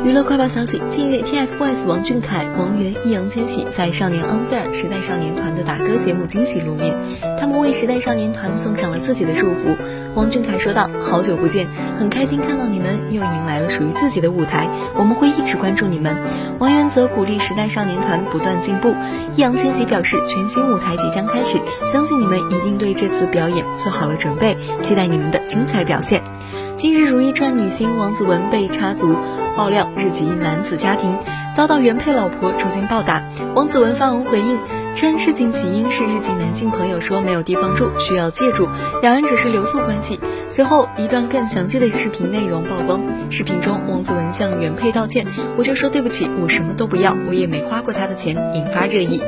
娱乐快报消息：近日，TFBOYS 王俊凯、王源、易烊千玺在少年 Unfair 时代少年团的打歌节目惊喜露面，他们为时代少年团送上了自己的祝福。王俊凯说道：“好久不见，很开心看到你们又迎来了属于自己的舞台，我们会一直关注你们。”王源则鼓励时代少年团不断进步。易烊千玺表示：“全新舞台即将开始，相信你们一定对这次表演做好了准备，期待你们的精彩表现。”近日，如懿传女星王子文被插足爆料日籍男子家庭，遭到原配老婆出京暴打。王子文发文回应称，事情起因是日籍男性朋友说没有地方住，需要借住，两人只是留宿关系。随后，一段更详细的视频内容曝光。视频中，王子文向原配道歉：“我就说对不起，我什么都不要，我也没花过他的钱。”引发热议。